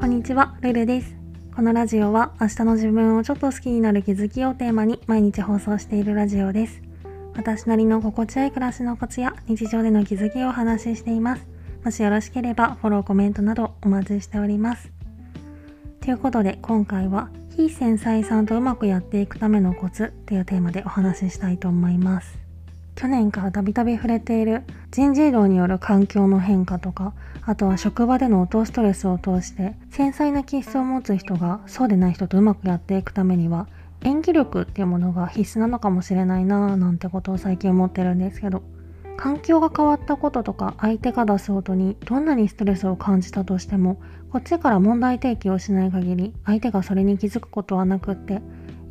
こんにちは、ルルです。このラジオは明日の自分をちょっと好きになる気づきをテーマに毎日放送しているラジオです。私なりの心地よい暮らしのコツや日常での気づきをお話ししています。もしよろしければフォロー、コメントなどお待ちしております。ということで今回は非繊細さんとうまくやっていくためのコツというテーマでお話ししたいと思います。去年からたびたび触れている。人事異動による環境の変化とかあとは職場での音ストレスを通して繊細な気質を持つ人がそうでない人とうまくやっていくためには演技力っていうものが必須なのかもしれないなぁなんてことを最近思ってるんですけど環境が変わったこととか相手が出す音にどんなにストレスを感じたとしてもこっちから問題提起をしない限り相手がそれに気づくことはなくって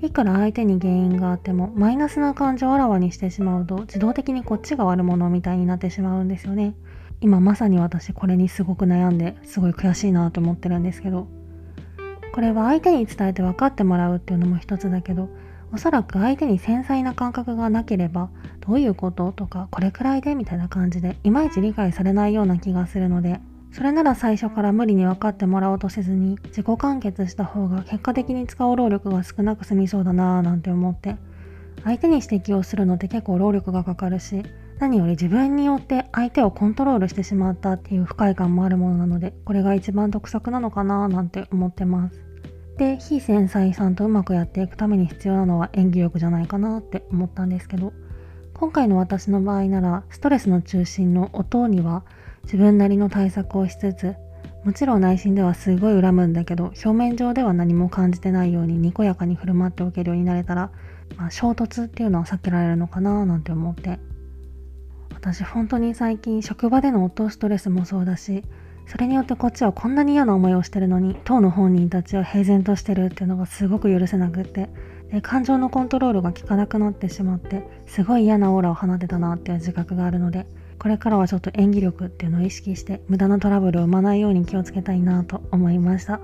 いくら相手に原因があってもマイナスな感情をあらわにしてしまうと自動的にこっちが悪者みたいになってしまうんですよね。今まさに私これにすごく悩んですごい悔しいなと思ってるんですけど。これは相手に伝えて分かってもらうっていうのも一つだけどおそらく相手に繊細な感覚がなければどういうこととかこれくらいでみたいな感じでいまいち理解されないような気がするのでそれなら最初から無理に分かってもらおうとせずに自己完結した方が結果的に使う労力が少なく済みそうだなぁなんて思って。相手に指摘をするのって結構労力がかかるし何より自分によって相手をコントロールしてしまったっていう不快感もあるものなのでこれが一番得策なのかななんて思ってます。で非繊細さんとうまくやっていくために必要なのは演技力じゃないかなって思ったんですけど今回の私の場合ならストレスの中心の音には自分なりの対策をしつつもちろん内心ではすごい恨むんだけど表面上では何も感じてないようににこやかに振る舞っておけるようになれたら、まあ、衝突っていうのは避けられるのかななんて思って。私本当に最近職場での夫ストレスもそうだしそれによってこっちはこんなに嫌な思いをしてるのに当の本人たちは平然としてるっていうのがすごく許せなくってで感情のコントロールが効かなくなってしまってすごい嫌なオーラを放てたなっていう自覚があるのでこれからはちょっと演技力っていうのを意識して無駄なトラブルを生まないように気をつけたいなと思いました。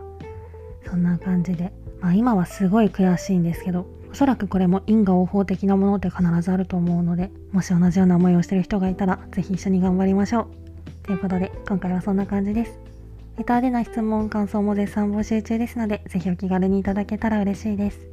そんな感じで、まあ、今はすごい悔しいんですけどおそらくこれも因果応報的なものって必ずあると思うのでもし同じような思いをしてる人がいたら是非一緒に頑張りましょう。ということで今回はそんな感じです。レタでの質問感想も絶賛募集中ですので是非お気軽にいただけたら嬉しいです。